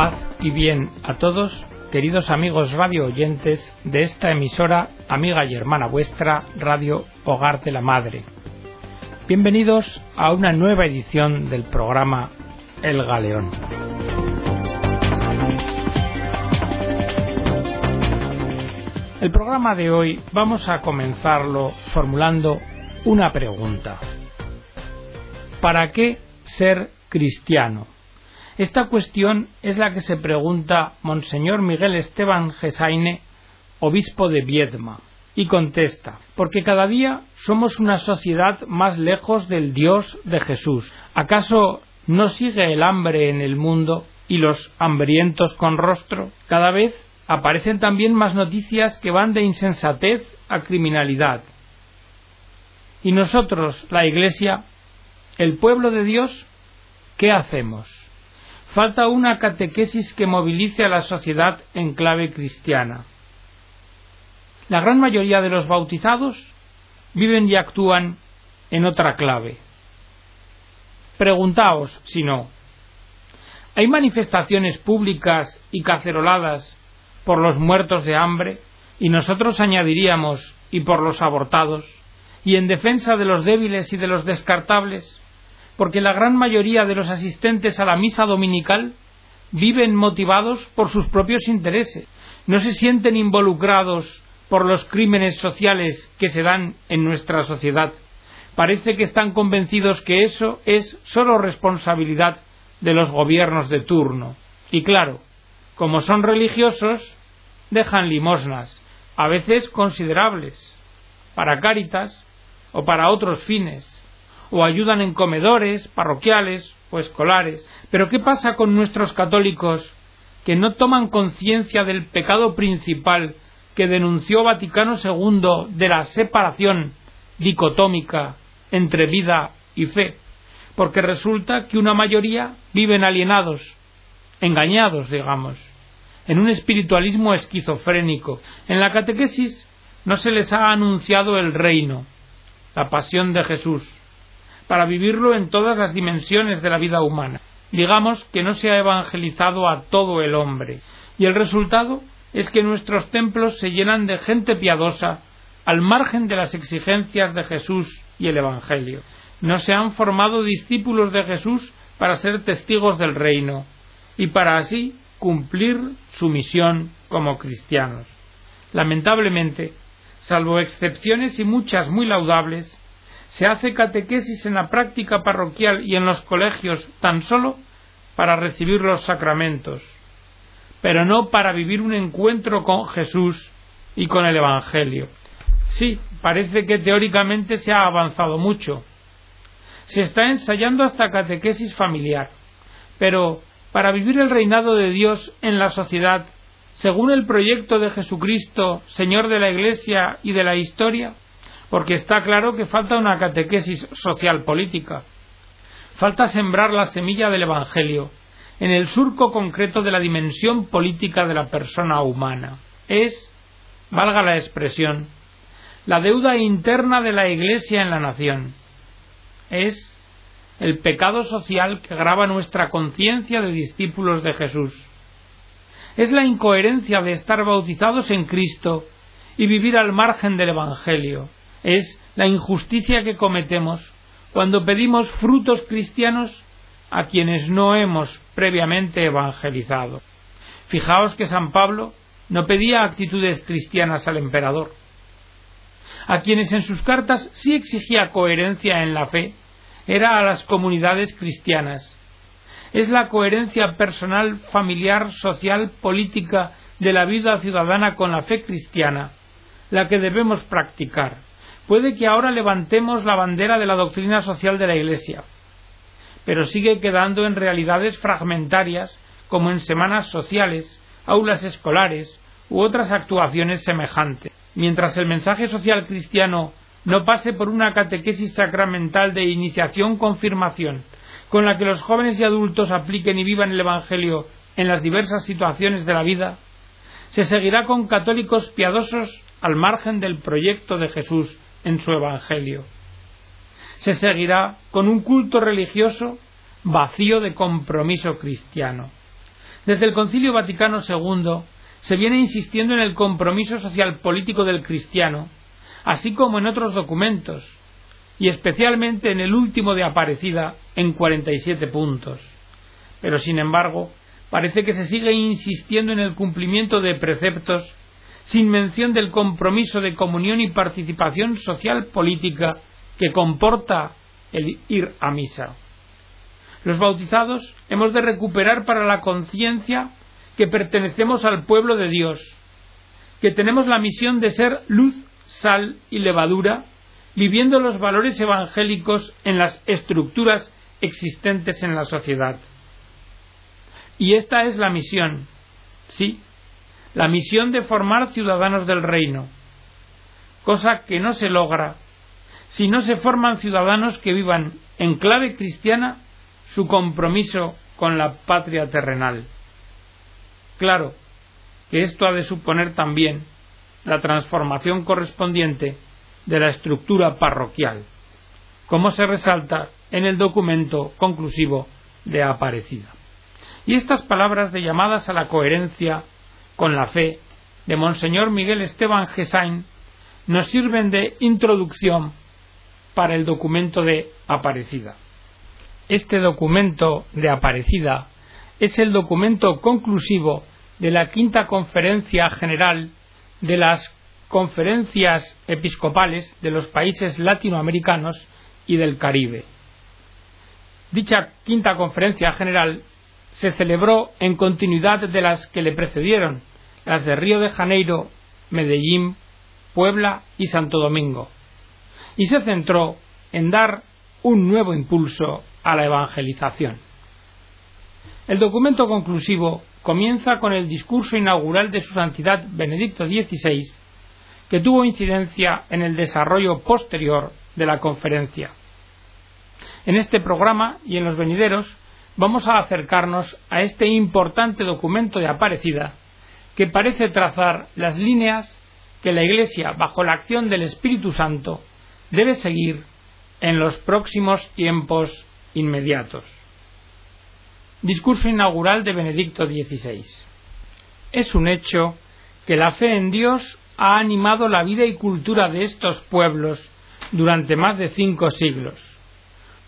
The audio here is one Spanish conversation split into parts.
Paz y bien a todos, queridos amigos radio oyentes de esta emisora, amiga y hermana vuestra, Radio Hogar de la Madre. Bienvenidos a una nueva edición del programa El Galeón. El programa de hoy vamos a comenzarlo formulando una pregunta. ¿Para qué ser cristiano? Esta cuestión es la que se pregunta Monseñor Miguel Esteban Gesaine, obispo de Viedma, y contesta, porque cada día somos una sociedad más lejos del Dios de Jesús. ¿Acaso no sigue el hambre en el mundo y los hambrientos con rostro? Cada vez aparecen también más noticias que van de insensatez a criminalidad. Y nosotros, la Iglesia, el pueblo de Dios, ¿qué hacemos? Falta una catequesis que movilice a la sociedad en clave cristiana. La gran mayoría de los bautizados viven y actúan en otra clave. Preguntaos si no. ¿Hay manifestaciones públicas y caceroladas por los muertos de hambre? Y nosotros añadiríamos y por los abortados, y en defensa de los débiles y de los descartables, porque la gran mayoría de los asistentes a la misa dominical viven motivados por sus propios intereses, no se sienten involucrados por los crímenes sociales que se dan en nuestra sociedad. Parece que están convencidos que eso es sólo responsabilidad de los gobiernos de turno. Y claro, como son religiosos, dejan limosnas, a veces considerables, para cáritas o para otros fines, o ayudan en comedores parroquiales o escolares. Pero ¿qué pasa con nuestros católicos que no toman conciencia del pecado principal que denunció Vaticano II de la separación dicotómica entre vida y fe? Porque resulta que una mayoría viven alienados, engañados, digamos, en un espiritualismo esquizofrénico. En la catequesis no se les ha anunciado el reino, la pasión de Jesús, para vivirlo en todas las dimensiones de la vida humana. Digamos que no se ha evangelizado a todo el hombre, y el resultado es que nuestros templos se llenan de gente piadosa al margen de las exigencias de Jesús y el Evangelio. No se han formado discípulos de Jesús para ser testigos del reino y para así cumplir su misión como cristianos. Lamentablemente, salvo excepciones y muchas muy laudables, se hace catequesis en la práctica parroquial y en los colegios tan solo para recibir los sacramentos, pero no para vivir un encuentro con Jesús y con el Evangelio. Sí, parece que teóricamente se ha avanzado mucho. Se está ensayando hasta catequesis familiar, pero para vivir el reinado de Dios en la sociedad, según el proyecto de Jesucristo, Señor de la Iglesia y de la historia, porque está claro que falta una catequesis social política. Falta sembrar la semilla del Evangelio en el surco concreto de la dimensión política de la persona humana. Es, valga la expresión, la deuda interna de la Iglesia en la nación. Es el pecado social que grava nuestra conciencia de discípulos de Jesús. Es la incoherencia de estar bautizados en Cristo y vivir al margen del Evangelio es la injusticia que cometemos cuando pedimos frutos cristianos a quienes no hemos previamente evangelizado. Fijaos que San Pablo no pedía actitudes cristianas al emperador. A quienes en sus cartas sí exigía coherencia en la fe, era a las comunidades cristianas. Es la coherencia personal, familiar, social, política de la vida ciudadana con la fe cristiana la que debemos practicar Puede que ahora levantemos la bandera de la doctrina social de la Iglesia, pero sigue quedando en realidades fragmentarias como en semanas sociales, aulas escolares u otras actuaciones semejantes. Mientras el mensaje social cristiano no pase por una catequesis sacramental de iniciación-confirmación, con la que los jóvenes y adultos apliquen y vivan el Evangelio en las diversas situaciones de la vida, se seguirá con católicos piadosos al margen del proyecto de Jesús en su Evangelio. Se seguirá con un culto religioso vacío de compromiso cristiano. Desde el Concilio Vaticano II se viene insistiendo en el compromiso social político del cristiano, así como en otros documentos, y especialmente en el último de Aparecida en 47 puntos. Pero, sin embargo, parece que se sigue insistiendo en el cumplimiento de preceptos sin mención del compromiso de comunión y participación social política que comporta el ir a misa. Los bautizados hemos de recuperar para la conciencia que pertenecemos al pueblo de Dios, que tenemos la misión de ser luz, sal y levadura, viviendo los valores evangélicos en las estructuras existentes en la sociedad. Y esta es la misión, sí, la misión de formar ciudadanos del reino, cosa que no se logra si no se forman ciudadanos que vivan en clave cristiana su compromiso con la patria terrenal. Claro que esto ha de suponer también la transformación correspondiente de la estructura parroquial, como se resalta en el documento conclusivo de Aparecida. Y estas palabras de llamadas a la coherencia con la fe de Monseñor Miguel Esteban Gesain nos sirven de introducción para el documento de Aparecida. Este documento de Aparecida es el documento conclusivo de la quinta conferencia general de las conferencias episcopales de los países latinoamericanos y del Caribe. Dicha quinta conferencia general se celebró en continuidad de las que le precedieron, las de Río de Janeiro, Medellín, Puebla y Santo Domingo, y se centró en dar un nuevo impulso a la evangelización. El documento conclusivo comienza con el discurso inaugural de su Santidad Benedicto XVI, que tuvo incidencia en el desarrollo posterior de la conferencia. En este programa y en los venideros vamos a acercarnos a este importante documento de Aparecida que parece trazar las líneas que la Iglesia, bajo la acción del Espíritu Santo, debe seguir en los próximos tiempos inmediatos. Discurso inaugural de Benedicto XVI. Es un hecho que la fe en Dios ha animado la vida y cultura de estos pueblos durante más de cinco siglos.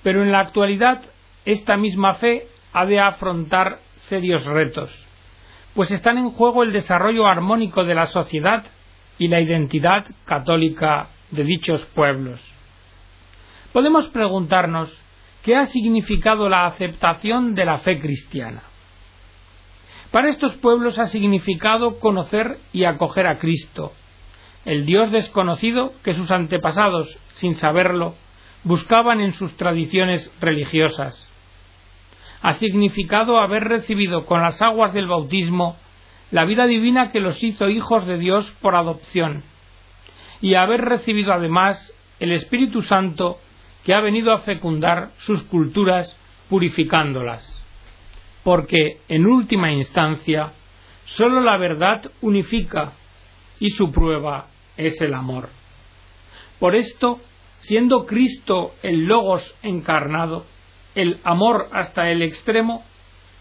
Pero en la actualidad esta misma fe ha de afrontar serios retos, pues están en juego el desarrollo armónico de la sociedad y la identidad católica de dichos pueblos. Podemos preguntarnos qué ha significado la aceptación de la fe cristiana. Para estos pueblos ha significado conocer y acoger a Cristo, el Dios desconocido que sus antepasados, sin saberlo, buscaban en sus tradiciones religiosas. Ha significado haber recibido con las aguas del bautismo la vida divina que los hizo hijos de Dios por adopción, y haber recibido además el Espíritu Santo que ha venido a fecundar sus culturas purificándolas. Porque, en última instancia, sólo la verdad unifica y su prueba es el amor. Por esto, siendo Cristo el Logos encarnado, el amor hasta el extremo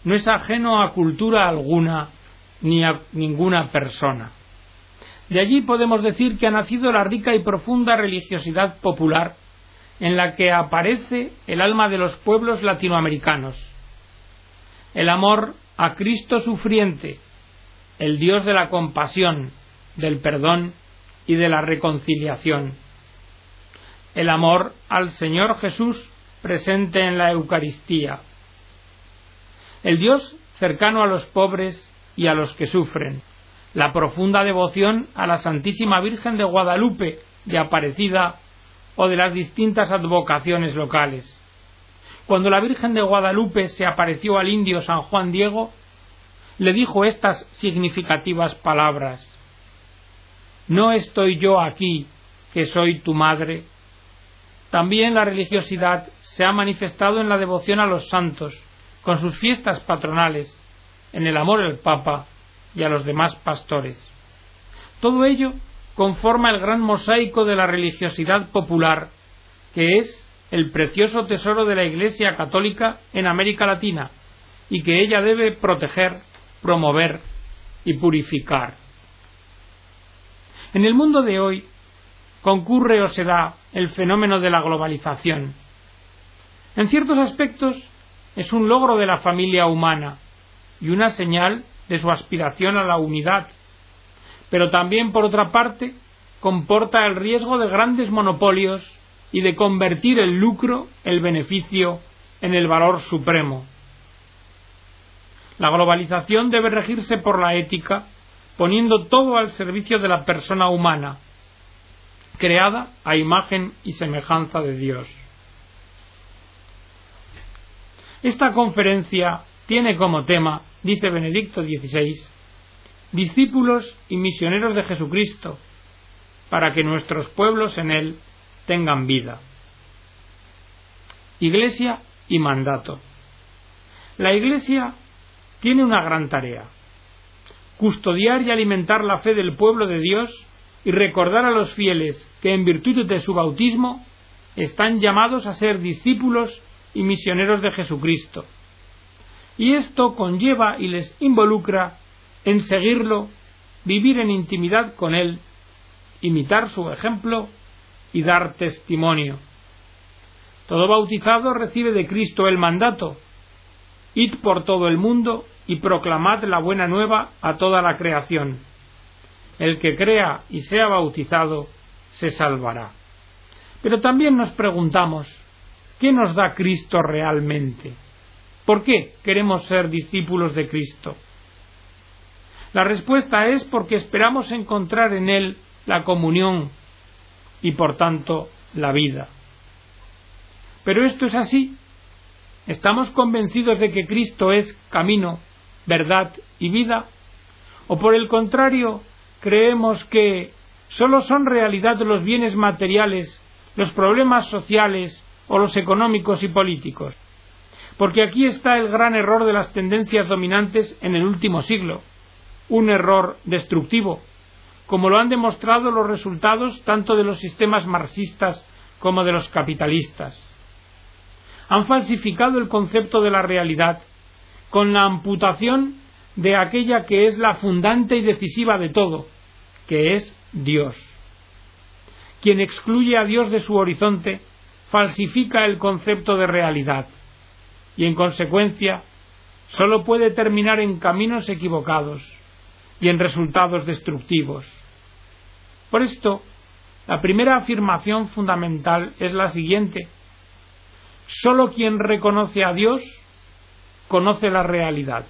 no es ajeno a cultura alguna ni a ninguna persona. De allí podemos decir que ha nacido la rica y profunda religiosidad popular en la que aparece el alma de los pueblos latinoamericanos. El amor a Cristo sufriente, el Dios de la compasión, del perdón y de la reconciliación. El amor al Señor Jesús presente en la Eucaristía. El Dios cercano a los pobres y a los que sufren. La profunda devoción a la Santísima Virgen de Guadalupe, de Aparecida o de las distintas advocaciones locales. Cuando la Virgen de Guadalupe se apareció al indio San Juan Diego, le dijo estas significativas palabras ¿No estoy yo aquí, que soy tu madre? También la religiosidad se ha manifestado en la devoción a los santos, con sus fiestas patronales, en el amor al Papa y a los demás pastores. Todo ello conforma el gran mosaico de la religiosidad popular, que es el precioso tesoro de la Iglesia católica en América Latina y que ella debe proteger promover y purificar. En el mundo de hoy concurre o se da el fenómeno de la globalización. En ciertos aspectos es un logro de la familia humana y una señal de su aspiración a la unidad, pero también, por otra parte, comporta el riesgo de grandes monopolios y de convertir el lucro, el beneficio, en el valor supremo. La globalización debe regirse por la ética, poniendo todo al servicio de la persona humana, creada a imagen y semejanza de Dios. Esta conferencia tiene como tema, dice Benedicto XVI, discípulos y misioneros de Jesucristo, para que nuestros pueblos en él tengan vida. Iglesia y mandato. La Iglesia tiene una gran tarea, custodiar y alimentar la fe del pueblo de Dios y recordar a los fieles que en virtud de su bautismo están llamados a ser discípulos y misioneros de Jesucristo. Y esto conlleva y les involucra en seguirlo, vivir en intimidad con Él, imitar su ejemplo y dar testimonio. Todo bautizado recibe de Cristo el mandato, id por todo el mundo y proclamad la buena nueva a toda la creación. El que crea y sea bautizado se salvará. Pero también nos preguntamos, ¿qué nos da Cristo realmente? ¿Por qué queremos ser discípulos de Cristo? La respuesta es porque esperamos encontrar en Él la comunión y por tanto la vida. Pero esto es así. ¿Estamos convencidos de que Cristo es camino, verdad y vida? ¿O por el contrario, creemos que sólo son realidad los bienes materiales, los problemas sociales o los económicos y políticos? Porque aquí está el gran error de las tendencias dominantes en el último siglo, un error destructivo, como lo han demostrado los resultados tanto de los sistemas marxistas como de los capitalistas. Han falsificado el concepto de la realidad con la amputación de aquella que es la fundante y decisiva de todo, que es Dios. Quien excluye a Dios de su horizonte falsifica el concepto de realidad y en consecuencia sólo puede terminar en caminos equivocados y en resultados destructivos. Por esto, la primera afirmación fundamental es la siguiente. Sólo quien reconoce a Dios conoce la realidad.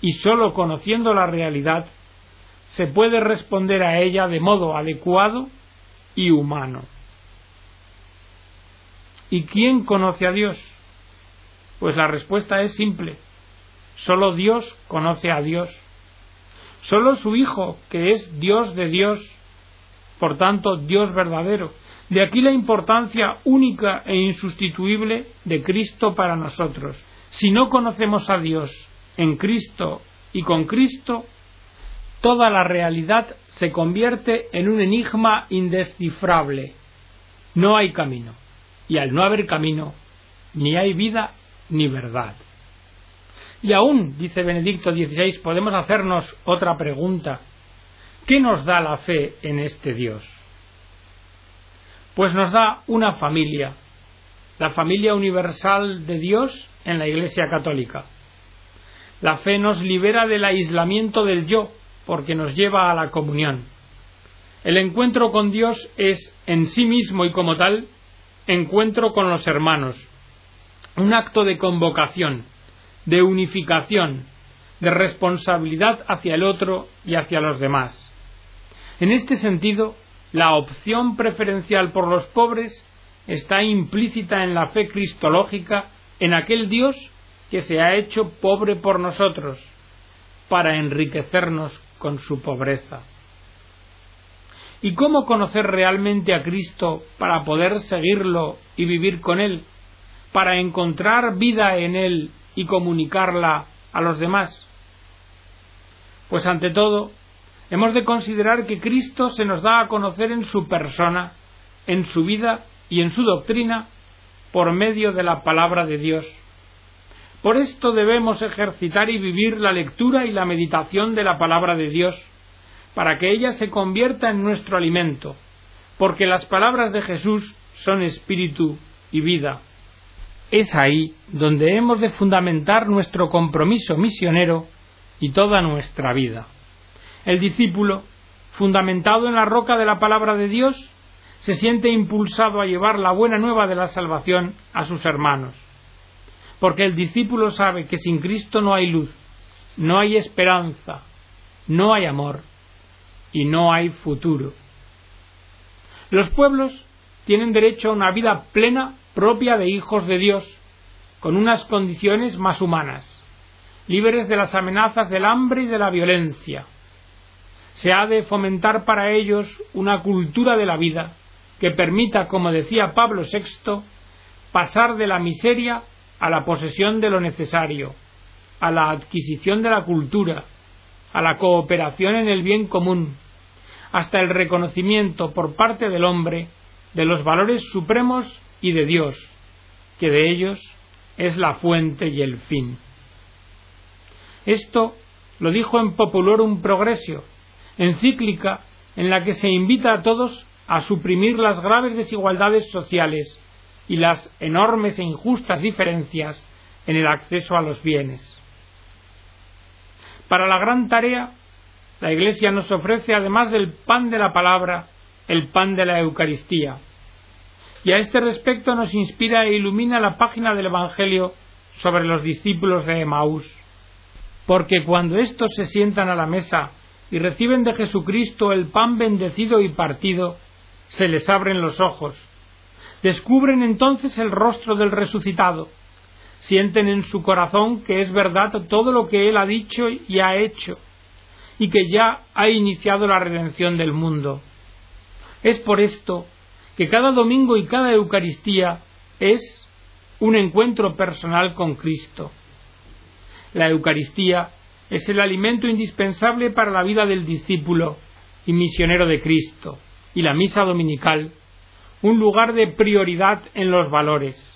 Y sólo conociendo la realidad se puede responder a ella de modo adecuado y humano. ¿Y quién conoce a Dios? Pues la respuesta es simple. Solo Dios conoce a Dios. Solo su Hijo, que es Dios de Dios, por tanto Dios verdadero. De aquí la importancia única e insustituible de Cristo para nosotros. Si no conocemos a Dios en Cristo y con Cristo, toda la realidad se convierte en un enigma indescifrable. No hay camino. Y al no haber camino, ni hay vida ni verdad. Y aún, dice Benedicto XVI, podemos hacernos otra pregunta. ¿Qué nos da la fe en este Dios? Pues nos da una familia, la familia universal de Dios en la Iglesia Católica. La fe nos libera del aislamiento del yo, porque nos lleva a la comunión. El encuentro con Dios es en sí mismo y como tal encuentro con los hermanos, un acto de convocación, de unificación, de responsabilidad hacia el otro y hacia los demás. En este sentido, la opción preferencial por los pobres está implícita en la fe cristológica en aquel Dios que se ha hecho pobre por nosotros, para enriquecernos con su pobreza. ¿Y cómo conocer realmente a Cristo para poder seguirlo y vivir con Él? Para encontrar vida en Él y comunicarla a los demás? Pues ante todo, hemos de considerar que Cristo se nos da a conocer en su persona, en su vida y en su doctrina por medio de la palabra de Dios. Por esto debemos ejercitar y vivir la lectura y la meditación de la palabra de Dios, para que ella se convierta en nuestro alimento, porque las palabras de Jesús son espíritu y vida. Es ahí donde hemos de fundamentar nuestro compromiso misionero y toda nuestra vida. El discípulo, fundamentado en la roca de la palabra de Dios, se siente impulsado a llevar la buena nueva de la salvación a sus hermanos. Porque el discípulo sabe que sin Cristo no hay luz, no hay esperanza, no hay amor y no hay futuro. Los pueblos tienen derecho a una vida plena propia de hijos de Dios, con unas condiciones más humanas, libres de las amenazas del hambre y de la violencia. Se ha de fomentar para ellos una cultura de la vida que permita, como decía Pablo VI, pasar de la miseria a la posesión de lo necesario, a la adquisición de la cultura, a la cooperación en el bien común, hasta el reconocimiento por parte del hombre de los valores supremos y de Dios, que de ellos es la fuente y el fin. Esto lo dijo en Populorum Progressio, encíclica en la que se invita a todos a suprimir las graves desigualdades sociales y las enormes e injustas diferencias en el acceso a los bienes. Para la gran tarea, la Iglesia nos ofrece, además del pan de la palabra, el pan de la Eucaristía. Y a este respecto nos inspira e ilumina la página del Evangelio sobre los discípulos de Emaús. Porque cuando éstos se sientan a la mesa y reciben de Jesucristo el pan bendecido y partido, se les abren los ojos. Descubren entonces el rostro del resucitado. Sienten en su corazón que es verdad todo lo que Él ha dicho y ha hecho, y que ya ha iniciado la redención del mundo. Es por esto que cada domingo y cada Eucaristía es un encuentro personal con Cristo. La Eucaristía es el alimento indispensable para la vida del discípulo y misionero de Cristo, y la misa dominical, un lugar de prioridad en los valores.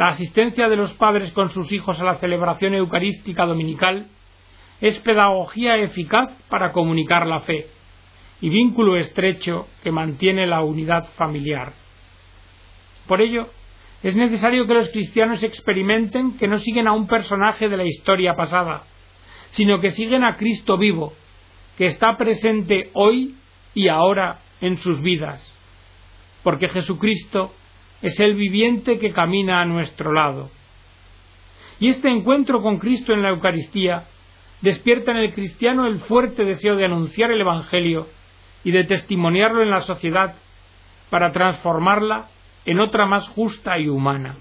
La asistencia de los padres con sus hijos a la celebración eucarística dominical es pedagogía eficaz para comunicar la fe y vínculo estrecho que mantiene la unidad familiar. Por ello, es necesario que los cristianos experimenten que no siguen a un personaje de la historia pasada, sino que siguen a Cristo vivo, que está presente hoy y ahora en sus vidas, porque Jesucristo es el viviente que camina a nuestro lado. Y este encuentro con Cristo en la Eucaristía despierta en el cristiano el fuerte deseo de anunciar el Evangelio y de testimoniarlo en la sociedad para transformarla en otra más justa y humana.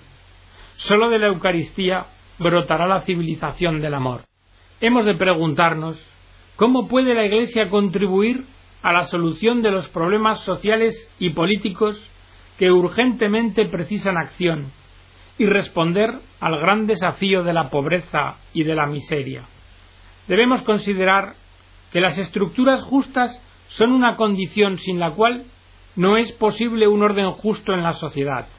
Solo de la Eucaristía brotará la civilización del amor. Hemos de preguntarnos cómo puede la Iglesia contribuir a la solución de los problemas sociales y políticos que urgentemente precisan acción y responder al gran desafío de la pobreza y de la miseria. Debemos considerar que las estructuras justas son una condición sin la cual no es posible un orden justo en la sociedad.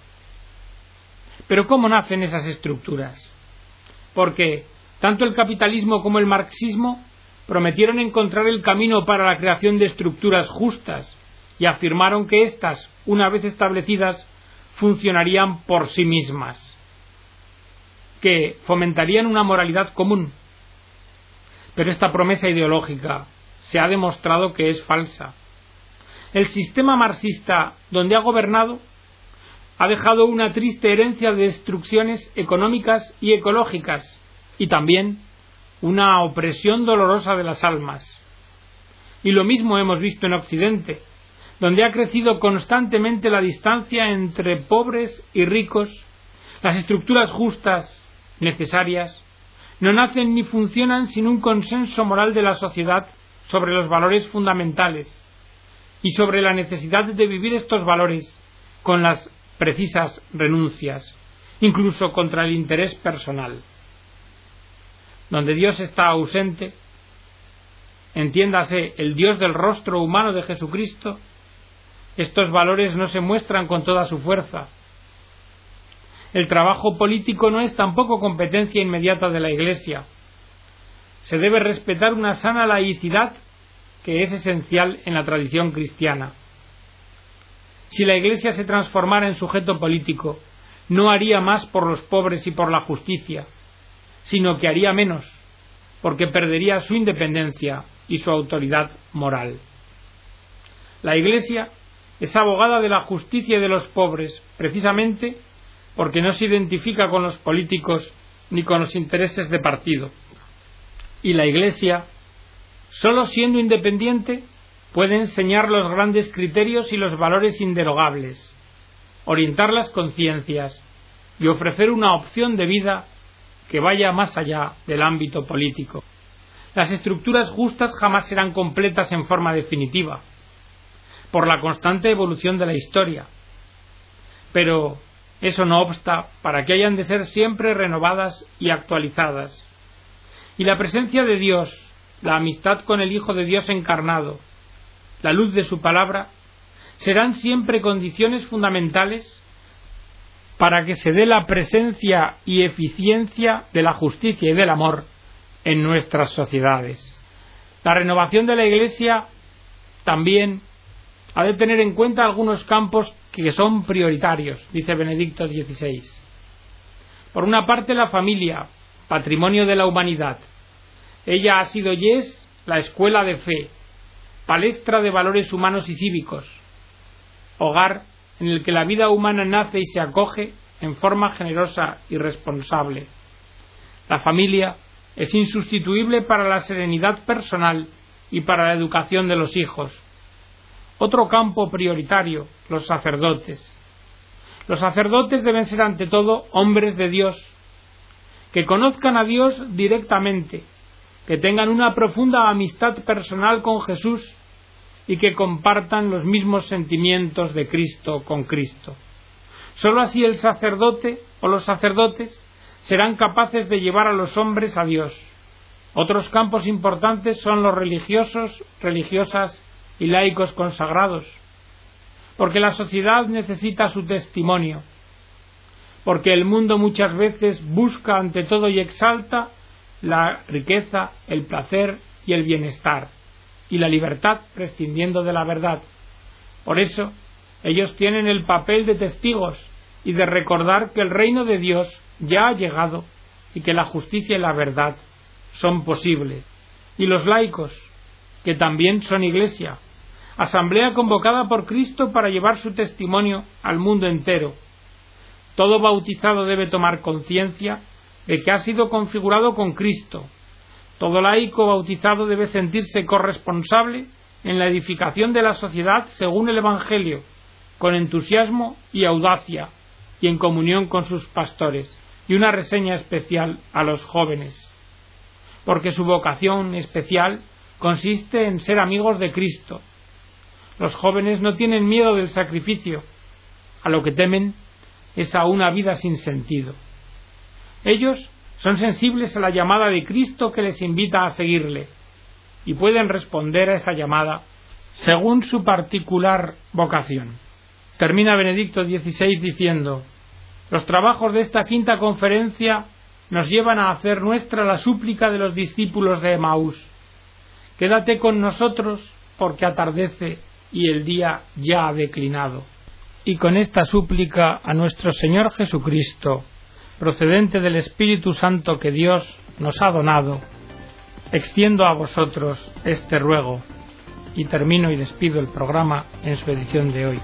Pero ¿cómo nacen esas estructuras? Porque tanto el capitalismo como el marxismo prometieron encontrar el camino para la creación de estructuras justas y afirmaron que éstas, una vez establecidas, funcionarían por sí mismas, que fomentarían una moralidad común. Pero esta promesa ideológica se ha demostrado que es falsa. El sistema marxista donde ha gobernado ha dejado una triste herencia de destrucciones económicas y ecológicas y también una opresión dolorosa de las almas. Y lo mismo hemos visto en Occidente, donde ha crecido constantemente la distancia entre pobres y ricos, las estructuras justas, necesarias, no nacen ni funcionan sin un consenso moral de la sociedad sobre los valores fundamentales y sobre la necesidad de vivir estos valores con las precisas renuncias, incluso contra el interés personal. Donde Dios está ausente, entiéndase el Dios del rostro humano de Jesucristo, estos valores no se muestran con toda su fuerza. El trabajo político no es tampoco competencia inmediata de la Iglesia. Se debe respetar una sana laicidad que es esencial en la tradición cristiana. Si la Iglesia se transformara en sujeto político, no haría más por los pobres y por la justicia, sino que haría menos, porque perdería su independencia y su autoridad moral. La Iglesia es abogada de la justicia y de los pobres, precisamente porque no se identifica con los políticos ni con los intereses de partido. Y la Iglesia, solo siendo independiente, puede enseñar los grandes criterios y los valores inderogables, orientar las conciencias y ofrecer una opción de vida que vaya más allá del ámbito político. Las estructuras justas jamás serán completas en forma definitiva, por la constante evolución de la historia. Pero eso no obsta para que hayan de ser siempre renovadas y actualizadas. Y la presencia de Dios, la amistad con el Hijo de Dios encarnado, la luz de su palabra, serán siempre condiciones fundamentales para que se dé la presencia y eficiencia de la justicia y del amor en nuestras sociedades. La renovación de la Iglesia también ha de tener en cuenta algunos campos que son prioritarios, dice Benedicto XVI. Por una parte, la familia, patrimonio de la humanidad. Ella ha sido y es la escuela de fe, palestra de valores humanos y cívicos, hogar en el que la vida humana nace y se acoge en forma generosa y responsable. La familia es insustituible para la serenidad personal y para la educación de los hijos. Otro campo prioritario, los sacerdotes. Los sacerdotes deben ser ante todo hombres de Dios, que conozcan a Dios directamente, que tengan una profunda amistad personal con Jesús y que compartan los mismos sentimientos de Cristo con Cristo. Sólo así el sacerdote o los sacerdotes serán capaces de llevar a los hombres a Dios. Otros campos importantes son los religiosos, religiosas y laicos consagrados, porque la sociedad necesita su testimonio, porque el mundo muchas veces busca ante todo y exalta la riqueza, el placer y el bienestar, y la libertad prescindiendo de la verdad. Por eso, ellos tienen el papel de testigos y de recordar que el reino de Dios ya ha llegado y que la justicia y la verdad son posibles. Y los laicos, que también son iglesia, asamblea convocada por Cristo para llevar su testimonio al mundo entero. Todo bautizado debe tomar conciencia de que ha sido configurado con Cristo. Todo laico bautizado debe sentirse corresponsable en la edificación de la sociedad según el Evangelio, con entusiasmo y audacia, y en comunión con sus pastores, y una reseña especial a los jóvenes, porque su vocación especial consiste en ser amigos de Cristo. Los jóvenes no tienen miedo del sacrificio, a lo que temen es a una vida sin sentido. Ellos son sensibles a la llamada de Cristo que les invita a seguirle y pueden responder a esa llamada según su particular vocación. Termina Benedicto XVI diciendo, los trabajos de esta quinta conferencia nos llevan a hacer nuestra la súplica de los discípulos de Emaús. Quédate con nosotros porque atardece y el día ya ha declinado. Y con esta súplica a nuestro Señor Jesucristo, procedente del Espíritu Santo que Dios nos ha donado, extiendo a vosotros este ruego y termino y despido el programa en su edición de hoy.